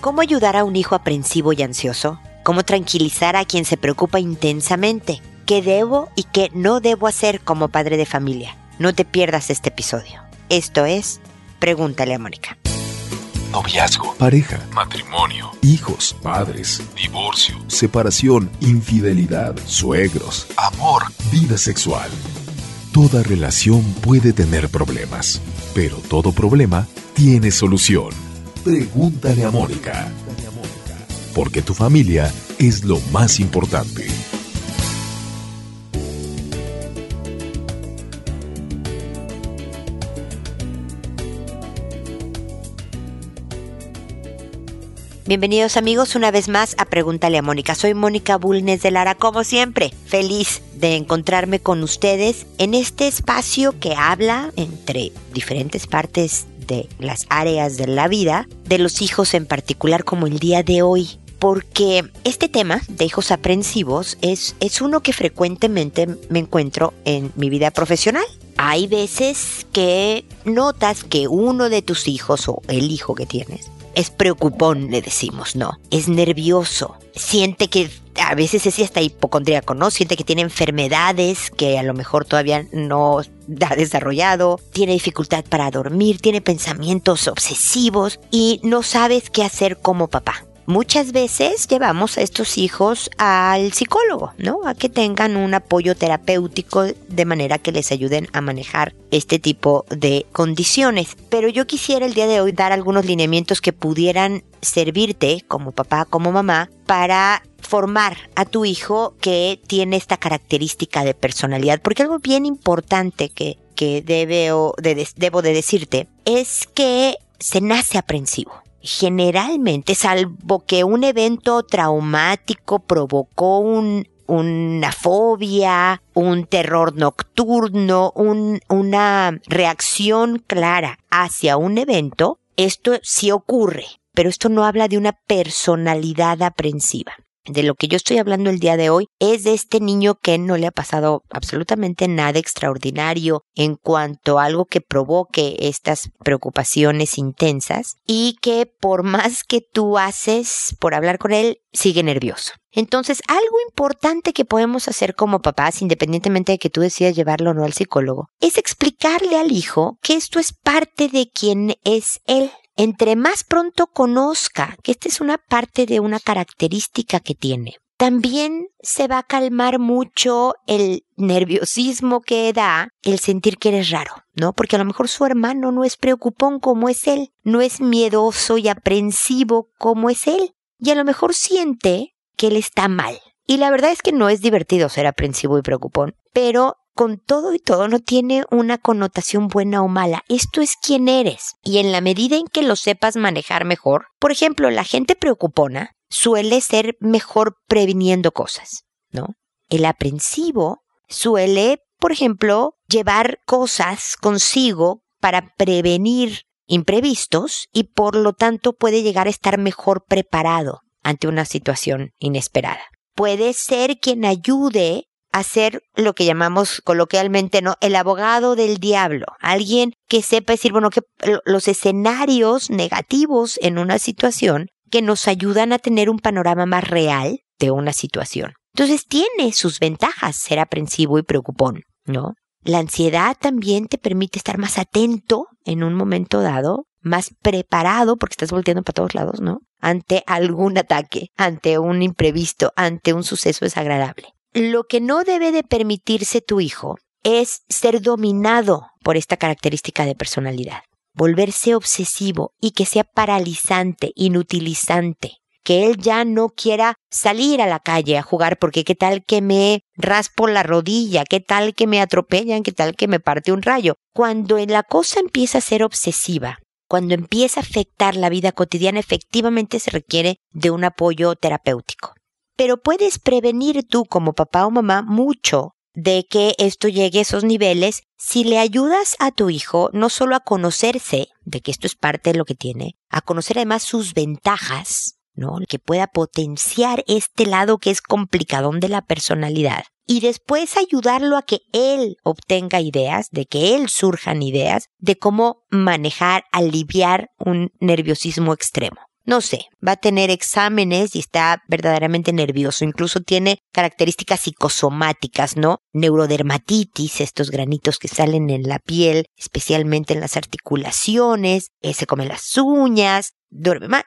¿Cómo ayudar a un hijo aprensivo y ansioso? ¿Cómo tranquilizar a quien se preocupa intensamente? ¿Qué debo y qué no debo hacer como padre de familia? No te pierdas este episodio. Esto es Pregúntale a Mónica. Noviazgo, pareja, matrimonio, hijos, padres, divorcio, separación, infidelidad, suegros, amor, vida sexual. Toda relación puede tener problemas, pero todo problema tiene solución. Pregúntale a Mónica. Porque tu familia es lo más importante. Bienvenidos amigos una vez más a Pregúntale a Mónica. Soy Mónica Bulnes de Lara, como siempre, feliz de encontrarme con ustedes en este espacio que habla entre diferentes partes de las áreas de la vida, de los hijos en particular como el día de hoy. Porque este tema de hijos aprensivos es, es uno que frecuentemente me encuentro en mi vida profesional. Hay veces que notas que uno de tus hijos o el hijo que tienes es preocupón, le decimos, ¿no? Es nervioso, siente que a veces es hasta hipocondríaco, ¿no? Siente que tiene enfermedades que a lo mejor todavía no ha desarrollado, tiene dificultad para dormir, tiene pensamientos obsesivos y no sabes qué hacer como papá. Muchas veces llevamos a estos hijos al psicólogo, ¿no? A que tengan un apoyo terapéutico de manera que les ayuden a manejar este tipo de condiciones. Pero yo quisiera el día de hoy dar algunos lineamientos que pudieran servirte como papá, como mamá, para formar a tu hijo que tiene esta característica de personalidad. Porque algo bien importante que, que debo de decirte es que se nace aprensivo generalmente, salvo que un evento traumático provocó un, una fobia, un terror nocturno, una reacción clara hacia un evento, esto sí ocurre, pero esto no habla de una personalidad aprensiva de lo que yo estoy hablando el día de hoy es de este niño que no le ha pasado absolutamente nada extraordinario en cuanto a algo que provoque estas preocupaciones intensas y que por más que tú haces por hablar con él, sigue nervioso. Entonces, algo importante que podemos hacer como papás, independientemente de que tú decidas llevarlo o no al psicólogo, es explicarle al hijo que esto es parte de quien es él entre más pronto conozca que esta es una parte de una característica que tiene, también se va a calmar mucho el nerviosismo que da el sentir que eres raro, ¿no? Porque a lo mejor su hermano no es preocupón como es él, no es miedoso y aprensivo como es él, y a lo mejor siente que él está mal. Y la verdad es que no es divertido ser aprensivo y preocupón, pero con todo y todo no tiene una connotación buena o mala. Esto es quien eres. Y en la medida en que lo sepas manejar mejor, por ejemplo, la gente preocupona suele ser mejor previniendo cosas, ¿no? El aprensivo suele, por ejemplo, llevar cosas consigo para prevenir imprevistos y por lo tanto puede llegar a estar mejor preparado ante una situación inesperada. Puede ser quien ayude hacer lo que llamamos coloquialmente, ¿no? El abogado del diablo. Alguien que sepa decir, bueno, que los escenarios negativos en una situación que nos ayudan a tener un panorama más real de una situación. Entonces tiene sus ventajas ser aprensivo y preocupón, ¿no? La ansiedad también te permite estar más atento en un momento dado, más preparado, porque estás volteando para todos lados, ¿no? Ante algún ataque, ante un imprevisto, ante un suceso desagradable. Lo que no debe de permitirse tu hijo es ser dominado por esta característica de personalidad, volverse obsesivo y que sea paralizante, inutilizante, que él ya no quiera salir a la calle a jugar porque qué tal que me raspo la rodilla, qué tal que me atropellan, qué tal que me parte un rayo. Cuando la cosa empieza a ser obsesiva, cuando empieza a afectar la vida cotidiana, efectivamente se requiere de un apoyo terapéutico pero puedes prevenir tú como papá o mamá mucho de que esto llegue a esos niveles si le ayudas a tu hijo no solo a conocerse, de que esto es parte de lo que tiene, a conocer además sus ventajas, ¿no? Que pueda potenciar este lado que es complicadón de la personalidad. Y después ayudarlo a que él obtenga ideas, de que él surjan ideas de cómo manejar, aliviar un nerviosismo extremo. No sé, va a tener exámenes y está verdaderamente nervioso. Incluso tiene características psicosomáticas, ¿no? Neurodermatitis, estos granitos que salen en la piel, especialmente en las articulaciones, eh, se come las uñas, duerme mal.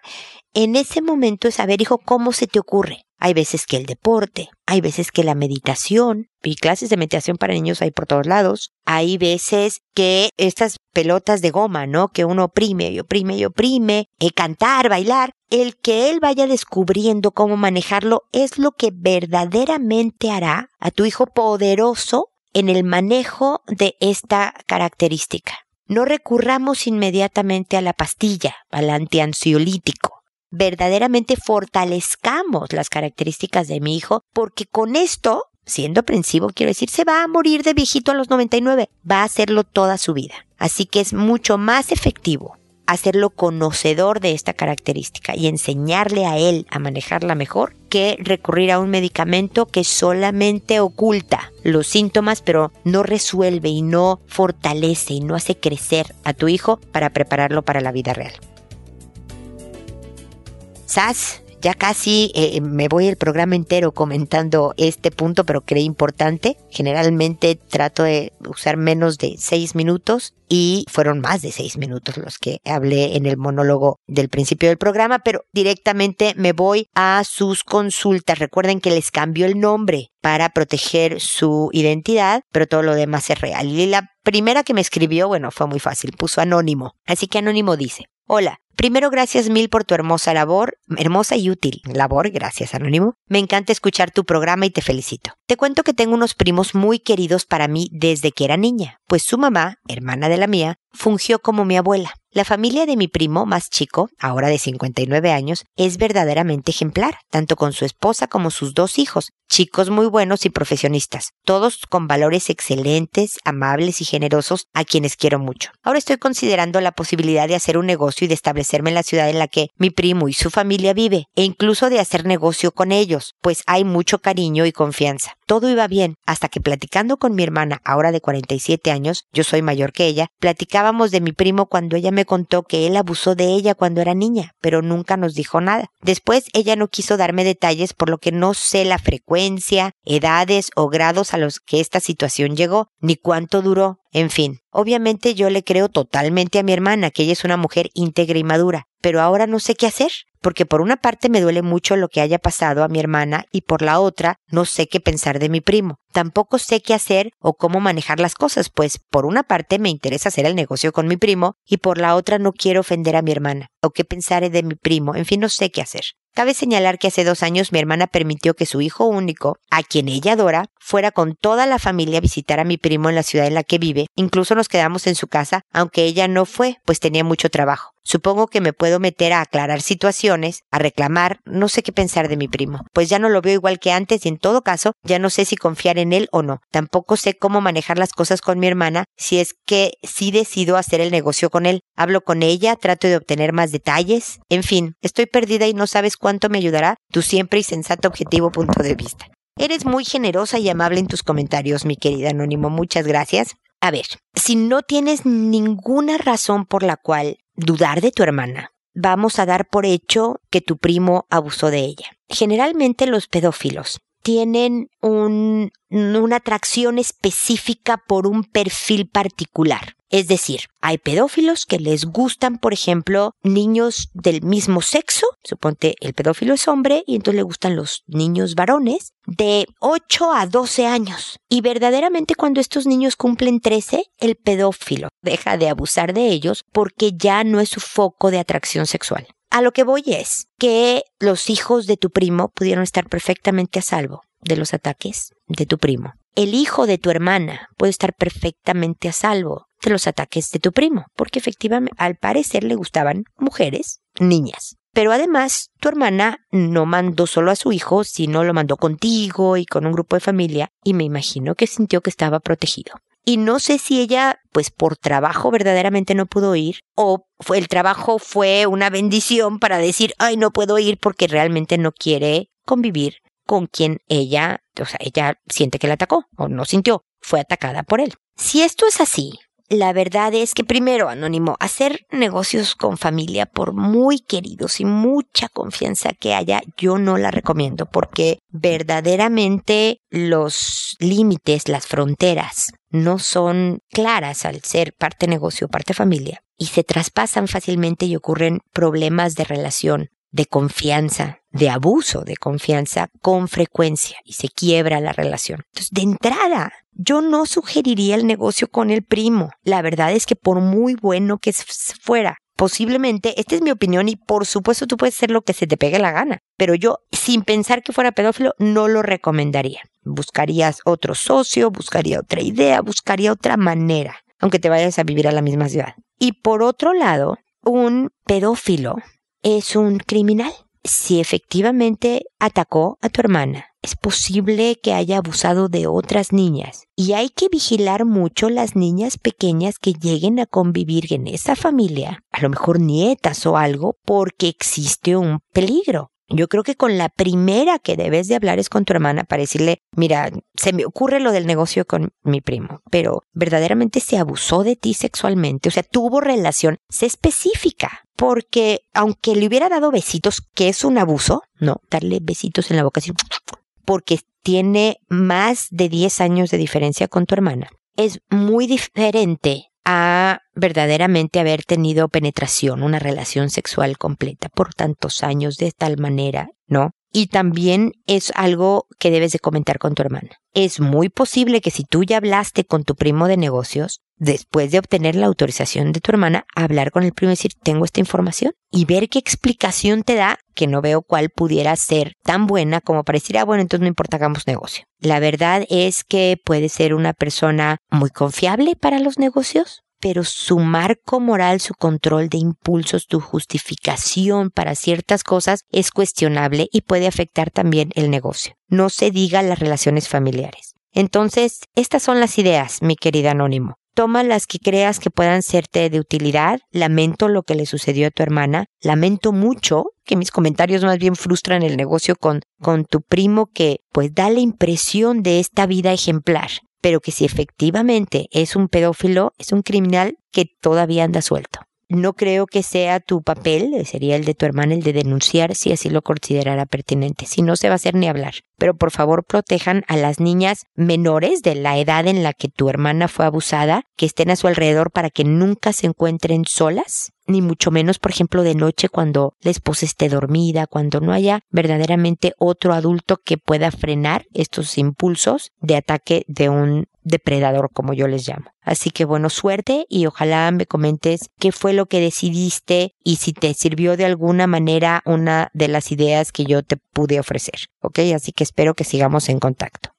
En ese momento es saber, hijo, cómo se te ocurre. Hay veces que el deporte, hay veces que la meditación, y clases de meditación para niños hay por todos lados. Hay veces que estas pelotas de goma, ¿no? Que uno oprime y oprime y oprime, eh, cantar, bailar. El que él vaya descubriendo cómo manejarlo es lo que verdaderamente hará a tu hijo poderoso en el manejo de esta característica. No recurramos inmediatamente a la pastilla, al antiansiolítico. Verdaderamente fortalezcamos las características de mi hijo, porque con esto, siendo aprensivo, quiero decir, se va a morir de viejito a los 99, va a hacerlo toda su vida. Así que es mucho más efectivo hacerlo conocedor de esta característica y enseñarle a él a manejarla mejor que recurrir a un medicamento que solamente oculta los síntomas pero no resuelve y no fortalece y no hace crecer a tu hijo para prepararlo para la vida real. SAS ya casi eh, me voy el programa entero comentando este punto, pero creí importante. Generalmente trato de usar menos de seis minutos y fueron más de seis minutos los que hablé en el monólogo del principio del programa, pero directamente me voy a sus consultas. Recuerden que les cambió el nombre para proteger su identidad, pero todo lo demás es real. Y la primera que me escribió, bueno, fue muy fácil, puso anónimo. Así que anónimo dice, Hola, Primero, gracias mil por tu hermosa labor, hermosa y útil labor, gracias Anónimo. Me encanta escuchar tu programa y te felicito. Te cuento que tengo unos primos muy queridos para mí desde que era niña, pues su mamá, hermana de la mía, fungió como mi abuela. La familia de mi primo más chico, ahora de 59 años, es verdaderamente ejemplar, tanto con su esposa como sus dos hijos, chicos muy buenos y profesionistas, todos con valores excelentes, amables y generosos, a quienes quiero mucho. Ahora estoy considerando la posibilidad de hacer un negocio y de establecerme en la ciudad en la que mi primo y su familia vive, e incluso de hacer negocio con ellos, pues hay mucho cariño y confianza. Todo iba bien, hasta que platicando con mi hermana, ahora de 47 años, yo soy mayor que ella, platicábamos de mi primo cuando ella me contó que él abusó de ella cuando era niña, pero nunca nos dijo nada. Después ella no quiso darme detalles por lo que no sé la frecuencia, edades o grados a los que esta situación llegó, ni cuánto duró, en fin, obviamente yo le creo totalmente a mi hermana, que ella es una mujer íntegra y madura, pero ahora no sé qué hacer, porque por una parte me duele mucho lo que haya pasado a mi hermana y por la otra no sé qué pensar de mi primo. Tampoco sé qué hacer o cómo manejar las cosas, pues por una parte me interesa hacer el negocio con mi primo y por la otra no quiero ofender a mi hermana, o qué pensaré de mi primo, en fin, no sé qué hacer. Cabe señalar que hace dos años mi hermana permitió que su hijo único, a quien ella adora, fuera con toda la familia a visitar a mi primo en la ciudad en la que vive. Incluso nos quedamos en su casa, aunque ella no fue, pues tenía mucho trabajo. Supongo que me puedo meter a aclarar situaciones, a reclamar, no sé qué pensar de mi primo, pues ya no lo veo igual que antes y en todo caso ya no sé si confiar en él o no. Tampoco sé cómo manejar las cosas con mi hermana si es que sí decido hacer el negocio con él. Hablo con ella, trato de obtener más detalles. En fin, estoy perdida y no sabes cuánto me ayudará tu siempre y sensato objetivo punto de vista. Eres muy generosa y amable en tus comentarios, mi querida Anónimo. Muchas gracias. A ver, si no tienes ninguna razón por la cual dudar de tu hermana, vamos a dar por hecho que tu primo abusó de ella. Generalmente los pedófilos tienen un, una atracción específica por un perfil particular. Es decir, hay pedófilos que les gustan, por ejemplo, niños del mismo sexo. Suponte el pedófilo es hombre y entonces le gustan los niños varones de 8 a 12 años. Y verdaderamente cuando estos niños cumplen 13, el pedófilo deja de abusar de ellos porque ya no es su foco de atracción sexual. A lo que voy es que los hijos de tu primo pudieron estar perfectamente a salvo de los ataques de tu primo. El hijo de tu hermana puede estar perfectamente a salvo de los ataques de tu primo, porque efectivamente al parecer le gustaban mujeres, niñas. Pero además, tu hermana no mandó solo a su hijo, sino lo mandó contigo y con un grupo de familia, y me imagino que sintió que estaba protegido. Y no sé si ella, pues por trabajo verdaderamente no pudo ir, o fue, el trabajo fue una bendición para decir, ay, no puedo ir porque realmente no quiere convivir con quien ella, o sea, ella siente que la atacó o no sintió, fue atacada por él. Si esto es así, la verdad es que primero, Anónimo, hacer negocios con familia, por muy queridos y mucha confianza que haya, yo no la recomiendo porque verdaderamente los límites, las fronteras, no son claras al ser parte negocio, parte familia, y se traspasan fácilmente y ocurren problemas de relación, de confianza, de abuso de confianza con frecuencia y se quiebra la relación. Entonces, de entrada, yo no sugeriría el negocio con el primo. La verdad es que por muy bueno que fuera, posiblemente, esta es mi opinión y por supuesto tú puedes hacer lo que se te pegue la gana, pero yo sin pensar que fuera pedófilo no lo recomendaría. Buscarías otro socio, buscaría otra idea, buscaría otra manera, aunque te vayas a vivir a la misma ciudad. Y por otro lado, un pedófilo es un criminal si efectivamente atacó a tu hermana, es posible que haya abusado de otras niñas. Y hay que vigilar mucho las niñas pequeñas que lleguen a convivir en esa familia, a lo mejor nietas o algo, porque existe un peligro. Yo creo que con la primera que debes de hablar es con tu hermana para decirle, mira, se me ocurre lo del negocio con mi primo, pero verdaderamente se abusó de ti sexualmente, o sea, tuvo relación, sé específica, porque aunque le hubiera dado besitos, que es un abuso, no, darle besitos en la boca así, porque tiene más de 10 años de diferencia con tu hermana, es muy diferente a verdaderamente haber tenido penetración, una relación sexual completa por tantos años de tal manera, ¿no? Y también es algo que debes de comentar con tu hermana. Es muy posible que si tú ya hablaste con tu primo de negocios, después de obtener la autorización de tu hermana, hablar con el primo y decir, tengo esta información y ver qué explicación te da, que no veo cuál pudiera ser tan buena como para decir, ah, bueno, entonces no importa, hagamos negocio. La verdad es que puede ser una persona muy confiable para los negocios, pero su marco moral, su control de impulsos, tu justificación para ciertas cosas es cuestionable y puede afectar también el negocio. No se diga las relaciones familiares. Entonces, estas son las ideas, mi querida Anónimo. Toma las que creas que puedan serte de utilidad. Lamento lo que le sucedió a tu hermana. Lamento mucho que mis comentarios más bien frustran el negocio con, con tu primo que pues da la impresión de esta vida ejemplar pero que si efectivamente es un pedófilo, es un criminal que todavía anda suelto. No creo que sea tu papel, eh, sería el de tu hermana, el de denunciar si así lo considerara pertinente. Si no se va a hacer ni hablar. Pero por favor protejan a las niñas menores de la edad en la que tu hermana fue abusada, que estén a su alrededor para que nunca se encuentren solas ni mucho menos, por ejemplo, de noche cuando la esposa esté dormida, cuando no haya verdaderamente otro adulto que pueda frenar estos impulsos de ataque de un depredador, como yo les llamo. Así que bueno, suerte y ojalá me comentes qué fue lo que decidiste y si te sirvió de alguna manera una de las ideas que yo te pude ofrecer. ¿Ok? Así que espero que sigamos en contacto.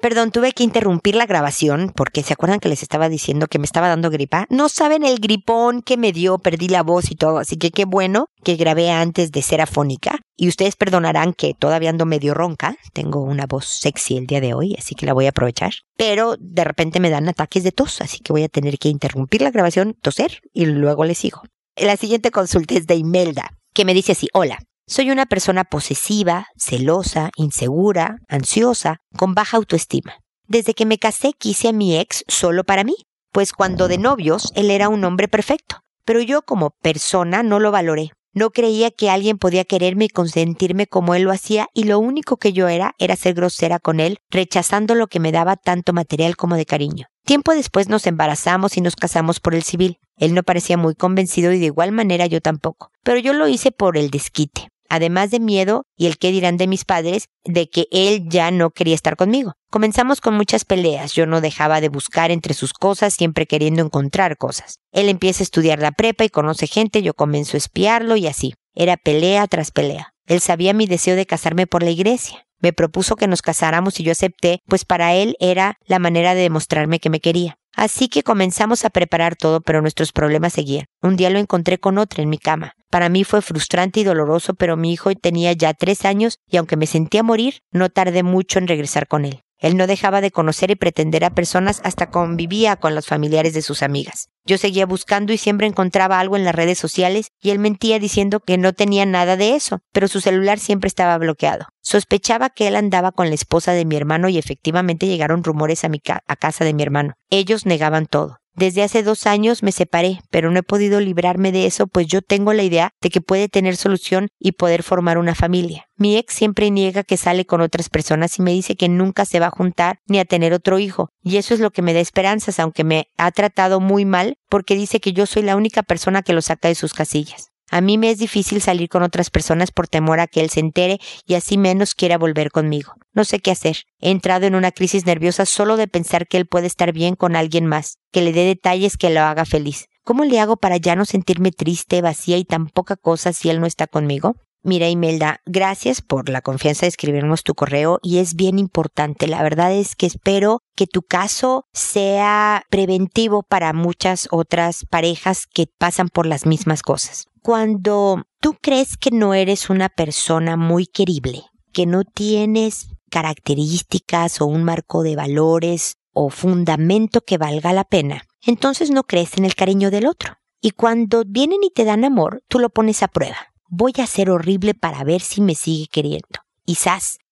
Perdón, tuve que interrumpir la grabación porque se acuerdan que les estaba diciendo que me estaba dando gripa. No saben el gripón que me dio, perdí la voz y todo, así que qué bueno que grabé antes de ser afónica. Y ustedes perdonarán que todavía ando medio ronca, tengo una voz sexy el día de hoy, así que la voy a aprovechar. Pero de repente me dan ataques de tos, así que voy a tener que interrumpir la grabación, toser y luego les sigo. La siguiente consulta es de Imelda, que me dice así, hola, soy una persona posesiva, celosa, insegura, ansiosa, con baja autoestima. Desde que me casé quise a mi ex solo para mí, pues cuando de novios él era un hombre perfecto, pero yo como persona no lo valoré. No creía que alguien podía quererme y consentirme como él lo hacía y lo único que yo era era ser grosera con él, rechazando lo que me daba tanto material como de cariño. Tiempo después nos embarazamos y nos casamos por el civil. Él no parecía muy convencido y de igual manera yo tampoco, pero yo lo hice por el desquite además de miedo y el qué dirán de mis padres, de que él ya no quería estar conmigo. Comenzamos con muchas peleas, yo no dejaba de buscar entre sus cosas, siempre queriendo encontrar cosas. Él empieza a estudiar la prepa y conoce gente, yo comienzo a espiarlo y así. Era pelea tras pelea. Él sabía mi deseo de casarme por la iglesia. Me propuso que nos casáramos y yo acepté, pues para él era la manera de demostrarme que me quería. Así que comenzamos a preparar todo, pero nuestros problemas seguían. Un día lo encontré con otra en mi cama. Para mí fue frustrante y doloroso, pero mi hijo tenía ya tres años y aunque me sentía morir, no tardé mucho en regresar con él. Él no dejaba de conocer y pretender a personas hasta convivía con los familiares de sus amigas. Yo seguía buscando y siempre encontraba algo en las redes sociales y él mentía diciendo que no tenía nada de eso, pero su celular siempre estaba bloqueado. Sospechaba que él andaba con la esposa de mi hermano y efectivamente llegaron rumores a, mi a casa de mi hermano. Ellos negaban todo. Desde hace dos años me separé, pero no he podido librarme de eso, pues yo tengo la idea de que puede tener solución y poder formar una familia. Mi ex siempre niega que sale con otras personas y me dice que nunca se va a juntar ni a tener otro hijo. Y eso es lo que me da esperanzas, aunque me ha tratado muy mal porque dice que yo soy la única persona que lo saca de sus casillas. A mí me es difícil salir con otras personas por temor a que él se entere y así menos quiera volver conmigo. No sé qué hacer. He entrado en una crisis nerviosa solo de pensar que él puede estar bien con alguien más, que le dé detalles que lo haga feliz. ¿Cómo le hago para ya no sentirme triste, vacía y tan poca cosa si él no está conmigo? Mira, Imelda, gracias por la confianza de escribirnos tu correo y es bien importante. La verdad es que espero que tu caso sea preventivo para muchas otras parejas que pasan por las mismas cosas. Cuando tú crees que no eres una persona muy querible, que no tienes características o un marco de valores o fundamento que valga la pena, entonces no crees en el cariño del otro. Y cuando vienen y te dan amor, tú lo pones a prueba voy a ser horrible para ver si me sigue queriendo. Y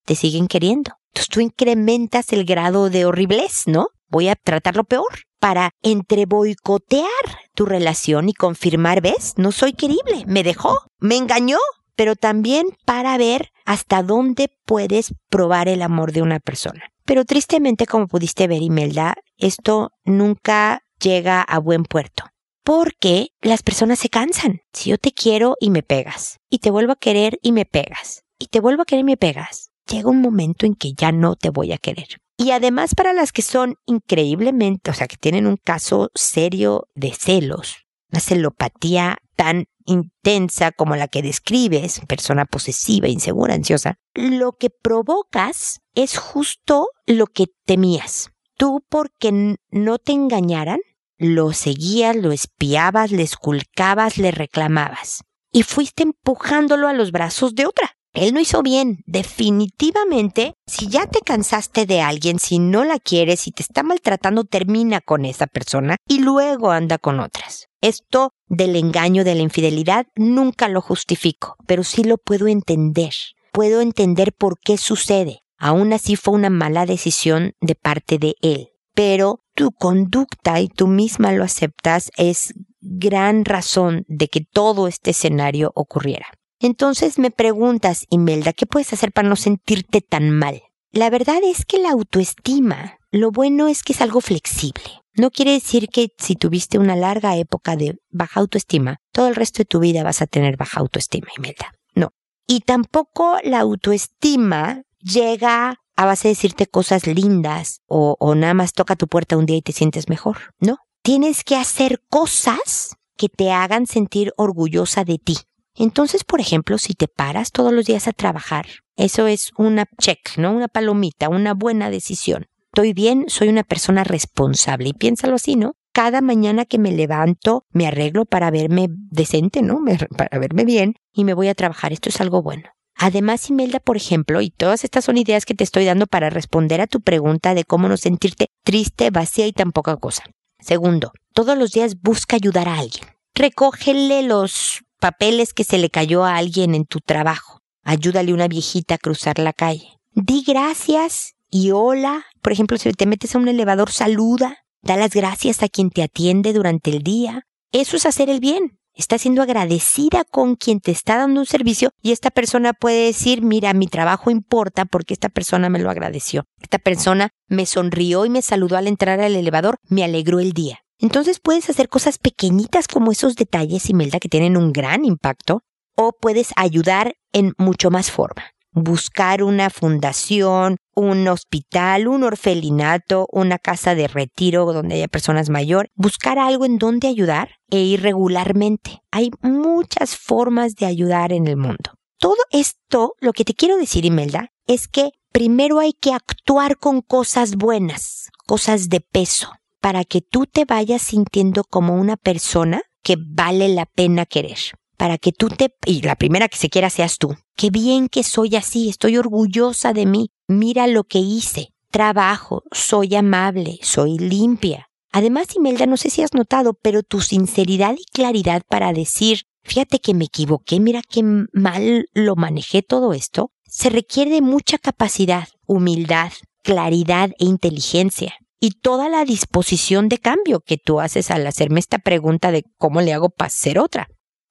te siguen queriendo. Entonces tú incrementas el grado de horriblez, ¿no? Voy a tratarlo peor para entre boicotear tu relación y confirmar, ves, no soy querible, me dejó, me engañó, pero también para ver hasta dónde puedes probar el amor de una persona. Pero tristemente, como pudiste ver, Imelda, esto nunca llega a buen puerto porque las personas se cansan. Si yo te quiero y me pegas, y te vuelvo a querer y me pegas, y te vuelvo a querer y me pegas, llega un momento en que ya no te voy a querer. Y además para las que son increíblemente, o sea, que tienen un caso serio de celos, una celopatía tan intensa como la que describes, persona posesiva, insegura, ansiosa, lo que provocas es justo lo que temías. Tú porque no te engañaran, lo seguías, lo espiabas, le esculcabas, le reclamabas. Y fuiste empujándolo a los brazos de otra. Él no hizo bien. Definitivamente, si ya te cansaste de alguien, si no la quieres, si te está maltratando, termina con esa persona y luego anda con otras. Esto del engaño, de la infidelidad, nunca lo justifico, pero sí lo puedo entender. Puedo entender por qué sucede. Aún así fue una mala decisión de parte de él pero tu conducta y tú misma lo aceptas es gran razón de que todo este escenario ocurriera. Entonces me preguntas, Imelda, ¿qué puedes hacer para no sentirte tan mal? La verdad es que la autoestima, lo bueno es que es algo flexible. No quiere decir que si tuviste una larga época de baja autoestima, todo el resto de tu vida vas a tener baja autoestima, Imelda. No. Y tampoco la autoestima llega a base de decirte cosas lindas o, nada más toca tu puerta un día y te sientes mejor. No. Tienes que hacer cosas que te hagan sentir orgullosa de ti. Entonces, por ejemplo, si te paras todos los días a trabajar, eso es una check, ¿no? Una palomita, una buena decisión. Estoy bien, soy una persona responsable y piénsalo así, ¿no? Cada mañana que me levanto, me arreglo para verme decente, ¿no? para verme bien y me voy a trabajar. Esto es algo bueno. Además, Imelda, por ejemplo, y todas estas son ideas que te estoy dando para responder a tu pregunta de cómo no sentirte triste, vacía y tan poca cosa. Segundo, todos los días busca ayudar a alguien. Recógele los papeles que se le cayó a alguien en tu trabajo. Ayúdale a una viejita a cruzar la calle. Di gracias y hola. Por ejemplo, si te metes a un elevador, saluda. Da las gracias a quien te atiende durante el día. Eso es hacer el bien está siendo agradecida con quien te está dando un servicio y esta persona puede decir, mira, mi trabajo importa porque esta persona me lo agradeció. Esta persona me sonrió y me saludó al entrar al elevador, me alegró el día. Entonces puedes hacer cosas pequeñitas como esos detalles, Imelda, que tienen un gran impacto, o puedes ayudar en mucho más forma buscar una fundación, un hospital, un orfelinato, una casa de retiro donde haya personas mayores, buscar algo en donde ayudar e ir regularmente. Hay muchas formas de ayudar en el mundo. Todo esto, lo que te quiero decir, Imelda, es que primero hay que actuar con cosas buenas, cosas de peso, para que tú te vayas sintiendo como una persona que vale la pena querer para que tú te... y la primera que se quiera seas tú. Qué bien que soy así, estoy orgullosa de mí. Mira lo que hice. Trabajo, soy amable, soy limpia. Además, Imelda, no sé si has notado, pero tu sinceridad y claridad para decir, fíjate que me equivoqué, mira qué mal lo manejé todo esto, se requiere de mucha capacidad, humildad, claridad e inteligencia. Y toda la disposición de cambio que tú haces al hacerme esta pregunta de cómo le hago para ser otra.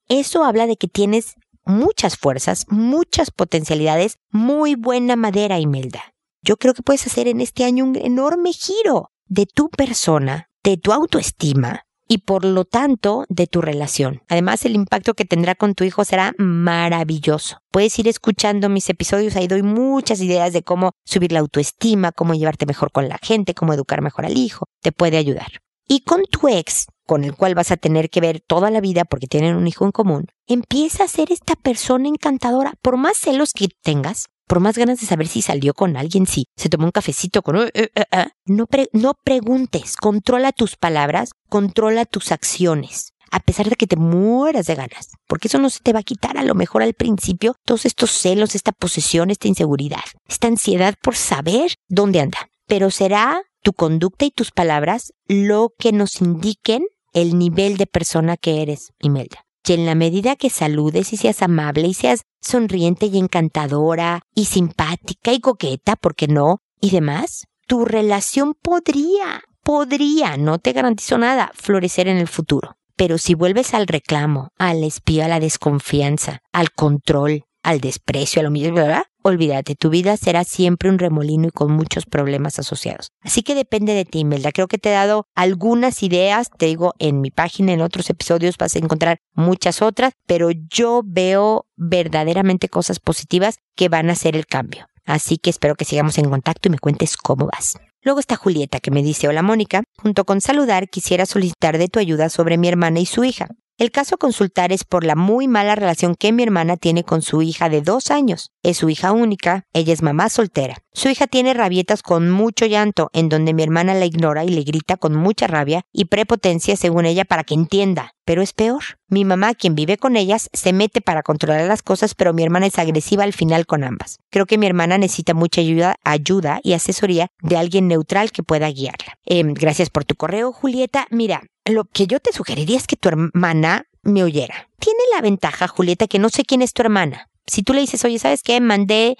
Eso habla de que tienes muchas fuerzas, muchas potencialidades, muy buena madera, Imelda. Yo creo que puedes hacer en este año un enorme giro de tu persona, de tu autoestima, y por lo tanto de tu relación. Además, el impacto que tendrá con tu hijo será maravilloso. Puedes ir escuchando mis episodios, ahí doy muchas ideas de cómo subir la autoestima, cómo llevarte mejor con la gente, cómo educar mejor al hijo, te puede ayudar. Y con tu ex, con el cual vas a tener que ver toda la vida porque tienen un hijo en común, empieza a ser esta persona encantadora, por más celos que tengas, por más ganas de saber si salió con alguien, si se tomó un cafecito con... Eh, eh, eh, no, no preguntes, controla tus palabras, controla tus acciones a pesar de que te mueras de ganas, porque eso no se te va a quitar a lo mejor al principio todos estos celos, esta posesión, esta inseguridad, esta ansiedad por saber dónde anda. Pero será tu conducta y tus palabras lo que nos indiquen el nivel de persona que eres, Imelda. Y en la medida que saludes y seas amable y seas sonriente y encantadora y simpática y coqueta, ¿por qué no? Y demás, tu relación podría, podría, no te garantizo nada, florecer en el futuro. Pero si vuelves al reclamo, al espío, a la desconfianza, al control, al desprecio, a lo mismo, ¿verdad? Olvídate, tu vida será siempre un remolino y con muchos problemas asociados. Así que depende de ti, Imelda. Creo que te he dado algunas ideas, te digo, en mi página, en otros episodios vas a encontrar muchas otras, pero yo veo verdaderamente cosas positivas que van a hacer el cambio. Así que espero que sigamos en contacto y me cuentes cómo vas. Luego está Julieta que me dice, hola Mónica, junto con saludar quisiera solicitar de tu ayuda sobre mi hermana y su hija. El caso a consultar es por la muy mala relación que mi hermana tiene con su hija de dos años. Es su hija única, ella es mamá soltera. Su hija tiene rabietas con mucho llanto, en donde mi hermana la ignora y le grita con mucha rabia y prepotencia según ella para que entienda. Pero es peor. Mi mamá, quien vive con ellas, se mete para controlar las cosas, pero mi hermana es agresiva al final con ambas. Creo que mi hermana necesita mucha ayuda, ayuda y asesoría de alguien neutral que pueda guiarla. Em, gracias por tu correo, Julieta. Mira, lo que yo te sugeriría es que tu hermana me oyera. Tiene la ventaja, Julieta, que no sé quién es tu hermana. Si tú le dices, oye, ¿sabes qué? Mandé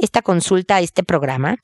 esta consulta este programa,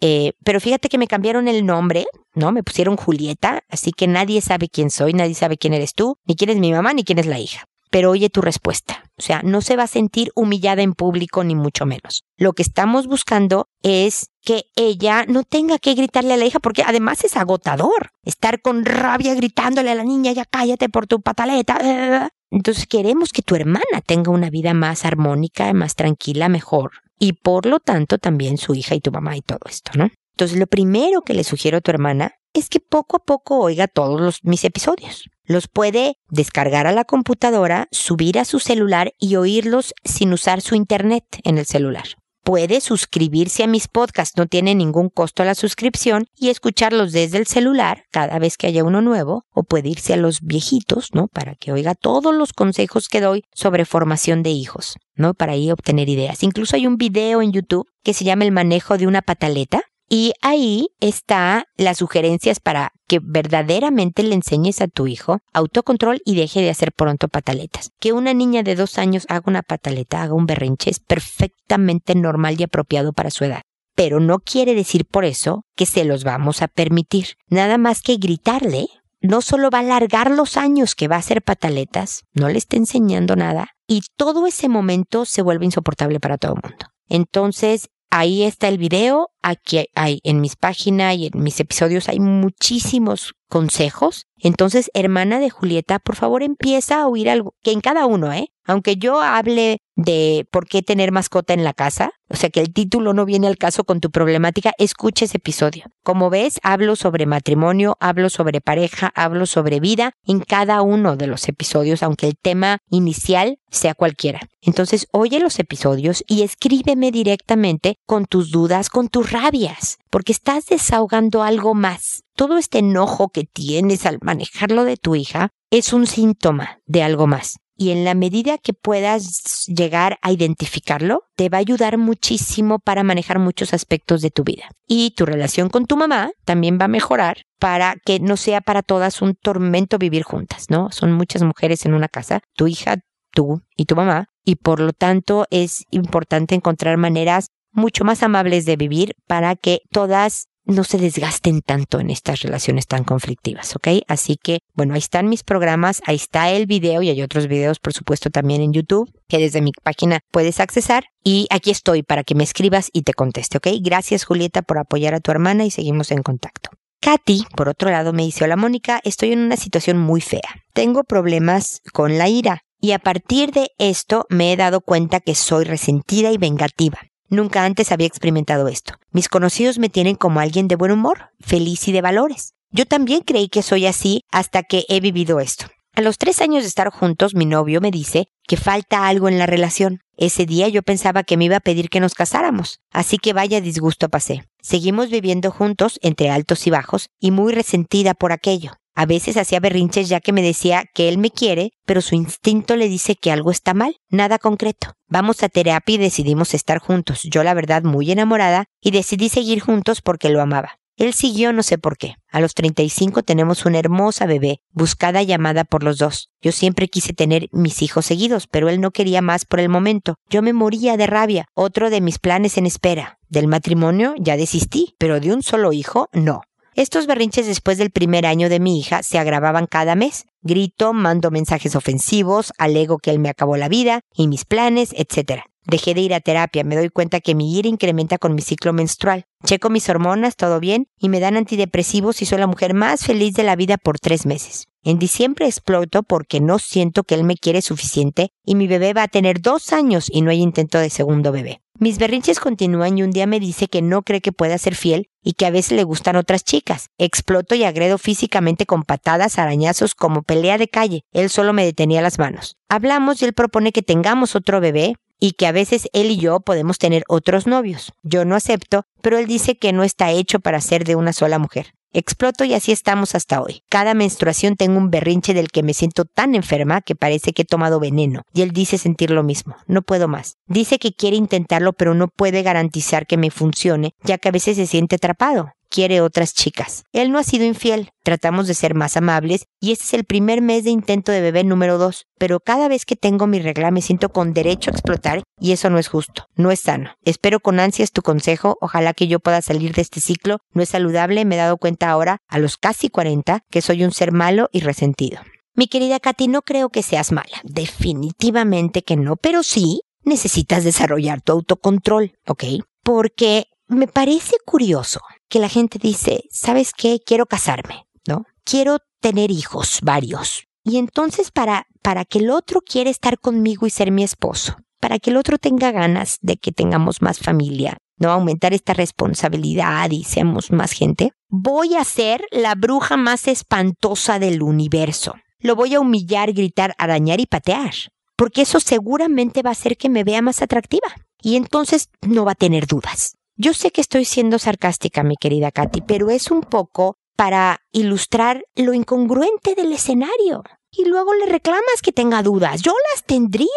eh, pero fíjate que me cambiaron el nombre, ¿no? Me pusieron Julieta, así que nadie sabe quién soy, nadie sabe quién eres tú, ni quién es mi mamá, ni quién es la hija pero oye tu respuesta. O sea, no se va a sentir humillada en público ni mucho menos. Lo que estamos buscando es que ella no tenga que gritarle a la hija porque además es agotador estar con rabia gritándole a la niña ya cállate por tu pataleta. Entonces queremos que tu hermana tenga una vida más armónica, más tranquila, mejor. Y por lo tanto también su hija y tu mamá y todo esto, ¿no? Entonces lo primero que le sugiero a tu hermana es que poco a poco oiga todos los, mis episodios. Los puede descargar a la computadora, subir a su celular y oírlos sin usar su internet en el celular. Puede suscribirse a mis podcasts, no tiene ningún costo la suscripción y escucharlos desde el celular cada vez que haya uno nuevo, o puede irse a los viejitos, ¿no? Para que oiga todos los consejos que doy sobre formación de hijos, ¿no? Para ahí obtener ideas. Incluso hay un video en YouTube que se llama El manejo de una pataleta, y ahí está las sugerencias para que verdaderamente le enseñes a tu hijo autocontrol y deje de hacer pronto pataletas. Que una niña de dos años haga una pataleta, haga un berrinche, es perfectamente normal y apropiado para su edad. Pero no quiere decir por eso que se los vamos a permitir. Nada más que gritarle no solo va a alargar los años que va a hacer pataletas, no le está enseñando nada, y todo ese momento se vuelve insoportable para todo el mundo. Entonces, Ahí está el video, aquí hay en mis páginas y en mis episodios hay muchísimos consejos. Entonces, hermana de Julieta, por favor empieza a oír algo, que en cada uno, ¿eh? Aunque yo hable de por qué tener mascota en la casa, o sea que el título no viene al caso con tu problemática, escucha ese episodio. Como ves, hablo sobre matrimonio, hablo sobre pareja, hablo sobre vida en cada uno de los episodios, aunque el tema inicial sea cualquiera. Entonces, oye los episodios y escríbeme directamente con tus dudas, con tus rabias, porque estás desahogando algo más. Todo este enojo que tienes al manejarlo de tu hija es un síntoma de algo más y en la medida que puedas llegar a identificarlo, te va a ayudar muchísimo para manejar muchos aspectos de tu vida. Y tu relación con tu mamá también va a mejorar para que no sea para todas un tormento vivir juntas, ¿no? Son muchas mujeres en una casa, tu hija, tú y tu mamá, y por lo tanto es importante encontrar maneras mucho más amables de vivir para que todas no se desgasten tanto en estas relaciones tan conflictivas, ¿ok? Así que, bueno, ahí están mis programas, ahí está el video y hay otros videos, por supuesto, también en YouTube que desde mi página puedes accesar. Y aquí estoy para que me escribas y te conteste, ¿ok? Gracias, Julieta, por apoyar a tu hermana y seguimos en contacto. Katy, por otro lado, me dice, hola Mónica, estoy en una situación muy fea. Tengo problemas con la ira y a partir de esto me he dado cuenta que soy resentida y vengativa. Nunca antes había experimentado esto. Mis conocidos me tienen como alguien de buen humor, feliz y de valores. Yo también creí que soy así hasta que he vivido esto. A los tres años de estar juntos, mi novio me dice que falta algo en la relación. Ese día yo pensaba que me iba a pedir que nos casáramos, así que vaya disgusto pasé. Seguimos viviendo juntos entre altos y bajos y muy resentida por aquello. A veces hacía berrinches ya que me decía que él me quiere, pero su instinto le dice que algo está mal, nada concreto. Vamos a terapia y decidimos estar juntos, yo la verdad muy enamorada, y decidí seguir juntos porque lo amaba. Él siguió no sé por qué. A los 35 tenemos una hermosa bebé, buscada y amada por los dos. Yo siempre quise tener mis hijos seguidos, pero él no quería más por el momento. Yo me moría de rabia. Otro de mis planes en espera. Del matrimonio ya desistí, pero de un solo hijo no. Estos berrinches después del primer año de mi hija se agravaban cada mes. Grito, mando mensajes ofensivos, alego que él me acabó la vida y mis planes, etc. Dejé de ir a terapia, me doy cuenta que mi ira incrementa con mi ciclo menstrual. Checo mis hormonas, todo bien, y me dan antidepresivos y soy la mujer más feliz de la vida por tres meses. En diciembre exploto porque no siento que él me quiere suficiente y mi bebé va a tener dos años y no hay intento de segundo bebé. Mis berrinches continúan y un día me dice que no cree que pueda ser fiel y que a veces le gustan otras chicas. Exploto y agredo físicamente con patadas, arañazos, como pelea de calle. Él solo me detenía las manos. Hablamos y él propone que tengamos otro bebé y que a veces él y yo podemos tener otros novios. Yo no acepto, pero él dice que no está hecho para ser de una sola mujer. Exploto y así estamos hasta hoy. Cada menstruación tengo un berrinche del que me siento tan enferma que parece que he tomado veneno. Y él dice sentir lo mismo. No puedo más. Dice que quiere intentarlo pero no puede garantizar que me funcione, ya que a veces se siente atrapado quiere otras chicas. Él no ha sido infiel, tratamos de ser más amables y este es el primer mes de intento de bebé número dos, pero cada vez que tengo mi regla me siento con derecho a explotar y eso no es justo, no es sano. Espero con ansias tu consejo, ojalá que yo pueda salir de este ciclo, no es saludable, me he dado cuenta ahora, a los casi 40, que soy un ser malo y resentido. Mi querida Katy, no creo que seas mala, definitivamente que no, pero sí necesitas desarrollar tu autocontrol, ¿ok? Porque me parece curioso que la gente dice, ¿sabes qué? Quiero casarme, ¿no? Quiero tener hijos, varios. Y entonces para, para que el otro quiera estar conmigo y ser mi esposo, para que el otro tenga ganas de que tengamos más familia, no aumentar esta responsabilidad y seamos más gente, voy a ser la bruja más espantosa del universo. Lo voy a humillar, gritar, arañar y patear, porque eso seguramente va a hacer que me vea más atractiva. Y entonces no va a tener dudas. Yo sé que estoy siendo sarcástica, mi querida Katy, pero es un poco para ilustrar lo incongruente del escenario. Y luego le reclamas que tenga dudas. Yo las tendría.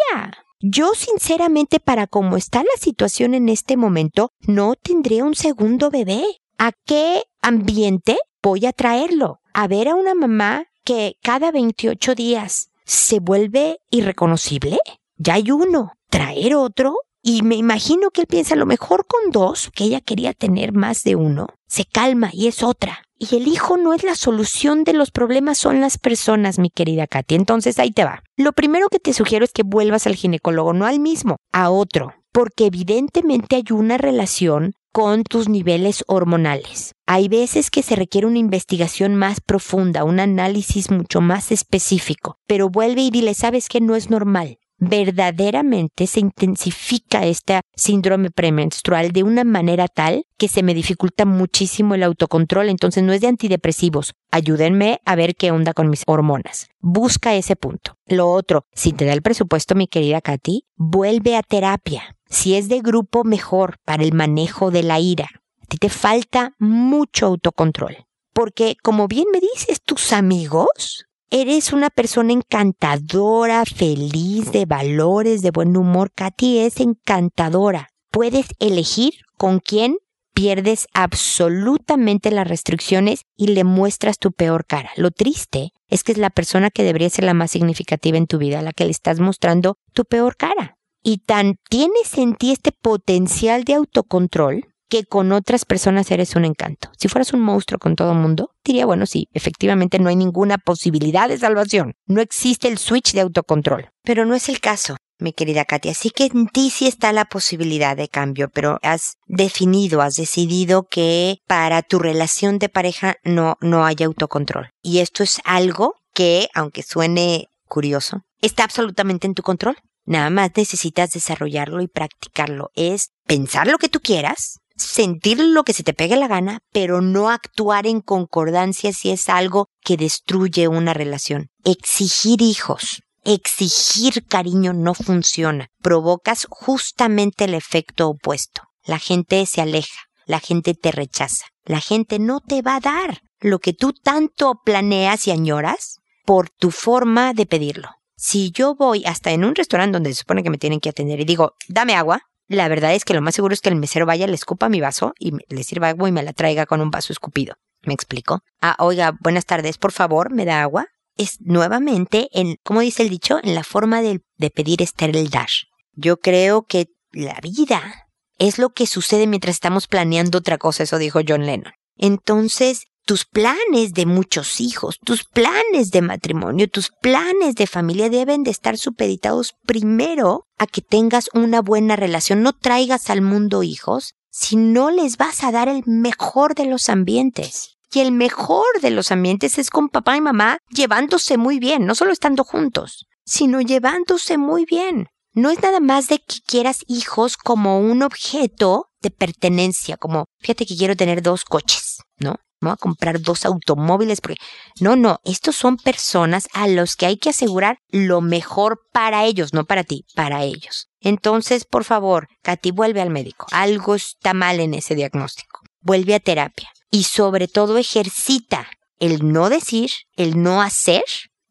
Yo sinceramente, para cómo está la situación en este momento, no tendría un segundo bebé. ¿A qué ambiente voy a traerlo? A ver a una mamá que cada 28 días se vuelve irreconocible. Ya hay uno. ¿Traer otro? Y me imagino que él piensa a lo mejor con dos, que ella quería tener más de uno. Se calma y es otra. Y el hijo no es la solución de los problemas, son las personas, mi querida Katy. Entonces ahí te va. Lo primero que te sugiero es que vuelvas al ginecólogo, no al mismo, a otro, porque evidentemente hay una relación con tus niveles hormonales. Hay veces que se requiere una investigación más profunda, un análisis mucho más específico, pero vuelve y dile, sabes que no es normal verdaderamente se intensifica este síndrome premenstrual de una manera tal que se me dificulta muchísimo el autocontrol, entonces no es de antidepresivos. Ayúdenme a ver qué onda con mis hormonas. Busca ese punto. Lo otro, si te da el presupuesto, mi querida Katy, vuelve a terapia. Si es de grupo, mejor para el manejo de la ira. A ti te falta mucho autocontrol. Porque, como bien me dices, tus amigos Eres una persona encantadora, feliz, de valores, de buen humor. Katy es encantadora. Puedes elegir con quién pierdes absolutamente las restricciones y le muestras tu peor cara. Lo triste es que es la persona que debería ser la más significativa en tu vida, la que le estás mostrando tu peor cara. Y tan tienes en ti este potencial de autocontrol que con otras personas eres un encanto. Si fueras un monstruo con todo mundo, diría, bueno, sí, efectivamente no hay ninguna posibilidad de salvación. No existe el switch de autocontrol. Pero no es el caso mi querida Katia. Así que en ti sí está la posibilidad de cambio, pero has definido, has decidido que para tu relación de pareja no, no hay autocontrol. Y esto es algo que, aunque suene curioso, está absolutamente en tu control. Nada más necesitas desarrollarlo y practicarlo. Es pensar lo que tú quieras, sentir lo que se te pegue la gana, pero no actuar en concordancia si es algo que destruye una relación. Exigir hijos, exigir cariño no funciona. Provocas justamente el efecto opuesto. La gente se aleja, la gente te rechaza, la gente no te va a dar lo que tú tanto planeas y añoras por tu forma de pedirlo. Si yo voy hasta en un restaurante donde se supone que me tienen que atender y digo, dame agua, la verdad es que lo más seguro es que el mesero vaya, le escupa mi vaso y le sirva agua y me la traiga con un vaso escupido. ¿Me explico? Ah, oiga, buenas tardes, por favor, ¿me da agua? Es nuevamente en, como dice el dicho, en la forma de, de pedir estar el dash. Yo creo que la vida es lo que sucede mientras estamos planeando otra cosa, eso dijo John Lennon. Entonces, tus planes de muchos hijos, tus planes de matrimonio, tus planes de familia deben de estar supeditados primero a que tengas una buena relación. No traigas al mundo hijos si no les vas a dar el mejor de los ambientes. Y el mejor de los ambientes es con papá y mamá llevándose muy bien, no solo estando juntos, sino llevándose muy bien. No es nada más de que quieras hijos como un objeto de pertenencia, como fíjate que quiero tener dos coches, ¿no? ¿no? A comprar dos automóviles porque no, no, estos son personas a los que hay que asegurar lo mejor para ellos, no para ti, para ellos. Entonces, por favor, Katy, vuelve al médico. Algo está mal en ese diagnóstico. Vuelve a terapia y sobre todo ejercita el no decir, el no hacer,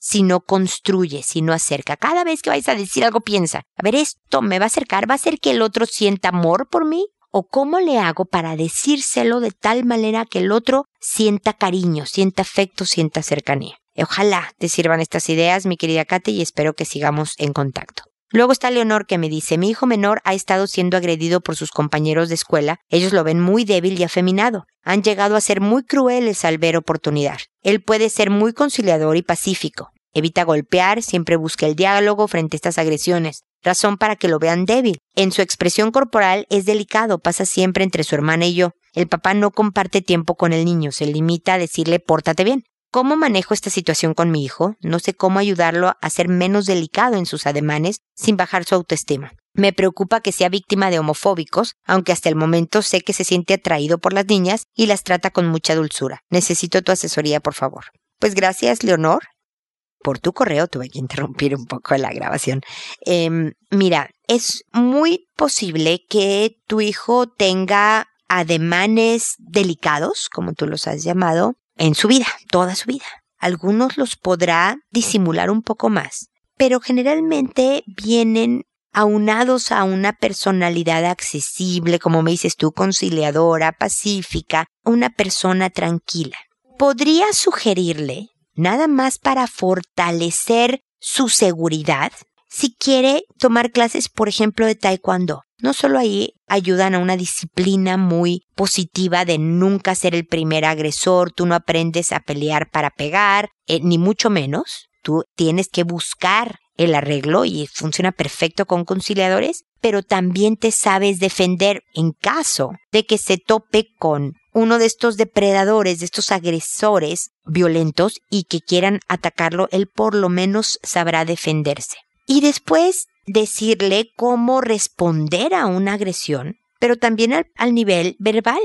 sino construye, sino acerca. Cada vez que vais a decir algo, piensa, a ver, esto me va a acercar, va a hacer que el otro sienta amor por mí, o cómo le hago para decírselo de tal manera que el otro sienta cariño, sienta afecto, sienta cercanía. Ojalá te sirvan estas ideas, mi querida Kate, y espero que sigamos en contacto. Luego está Leonor que me dice, mi hijo menor ha estado siendo agredido por sus compañeros de escuela, ellos lo ven muy débil y afeminado, han llegado a ser muy crueles al ver oportunidad. Él puede ser muy conciliador y pacífico, evita golpear, siempre busca el diálogo frente a estas agresiones, razón para que lo vean débil. En su expresión corporal es delicado, pasa siempre entre su hermana y yo. El papá no comparte tiempo con el niño, se limita a decirle pórtate bien. ¿Cómo manejo esta situación con mi hijo? No sé cómo ayudarlo a ser menos delicado en sus ademanes sin bajar su autoestima. Me preocupa que sea víctima de homofóbicos, aunque hasta el momento sé que se siente atraído por las niñas y las trata con mucha dulzura. Necesito tu asesoría, por favor. Pues gracias, Leonor por tu correo, tuve que interrumpir un poco la grabación. Em, mira, es muy posible que tu hijo tenga ademanes delicados, como tú los has llamado, en su vida, toda su vida. Algunos los podrá disimular un poco más, pero generalmente vienen aunados a una personalidad accesible, como me dices tú, conciliadora, pacífica, una persona tranquila. Podría sugerirle nada más para fortalecer su seguridad, si quiere tomar clases, por ejemplo, de taekwondo. No solo ahí ayudan a una disciplina muy positiva de nunca ser el primer agresor, tú no aprendes a pelear para pegar, eh, ni mucho menos. Tú tienes que buscar el arreglo y funciona perfecto con conciliadores, pero también te sabes defender en caso de que se tope con uno de estos depredadores, de estos agresores violentos y que quieran atacarlo, él por lo menos sabrá defenderse. Y después decirle cómo responder a una agresión, pero también al, nivel verbal.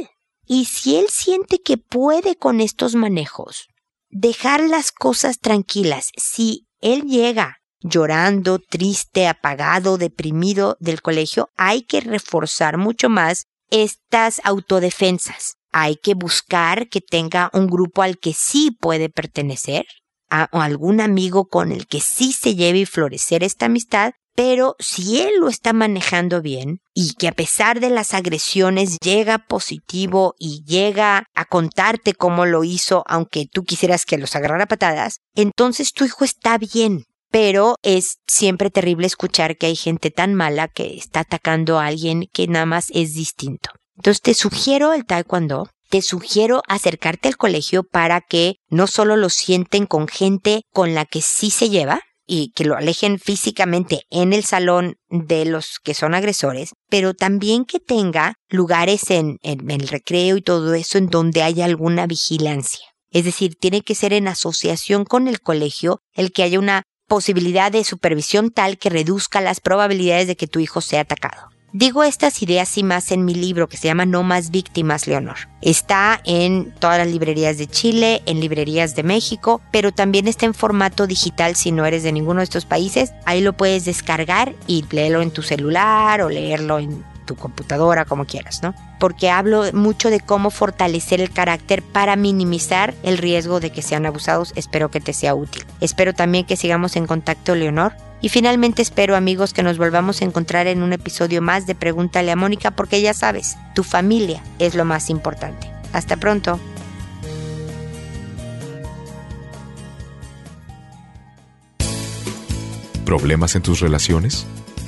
Y si él siente que puede con estos manejos, dejar las cosas tranquilas. Si él llega llorando, triste, apagado, deprimido del colegio, hay que reforzar mucho más estas autodefensas hay que buscar que tenga un grupo al que sí puede pertenecer, a, algún amigo con el que sí se lleve y florecer esta amistad, pero si él lo está manejando bien y que a pesar de las agresiones llega positivo y llega a contarte cómo lo hizo, aunque tú quisieras que los agarrara patadas, entonces tu hijo está bien. Pero es siempre terrible escuchar que hay gente tan mala que está atacando a alguien que nada más es distinto. Entonces te sugiero el taekwondo, te sugiero acercarte al colegio para que no solo lo sienten con gente con la que sí se lleva, y que lo alejen físicamente en el salón de los que son agresores, pero también que tenga lugares en, el recreo y todo eso en donde haya alguna vigilancia. Es decir, tiene que ser en asociación con el colegio el que haya una posibilidad de supervisión tal que reduzca las probabilidades de que tu hijo sea atacado. Digo estas ideas y más en mi libro que se llama No más víctimas, Leonor. Está en todas las librerías de Chile, en librerías de México, pero también está en formato digital si no eres de ninguno de estos países. Ahí lo puedes descargar y leerlo en tu celular o leerlo en tu computadora, como quieras, ¿no? Porque hablo mucho de cómo fortalecer el carácter para minimizar el riesgo de que sean abusados. Espero que te sea útil. Espero también que sigamos en contacto, Leonor. Y finalmente espero, amigos, que nos volvamos a encontrar en un episodio más de Pregúntale a Mónica, porque ya sabes, tu familia es lo más importante. Hasta pronto. ¿Problemas en tus relaciones?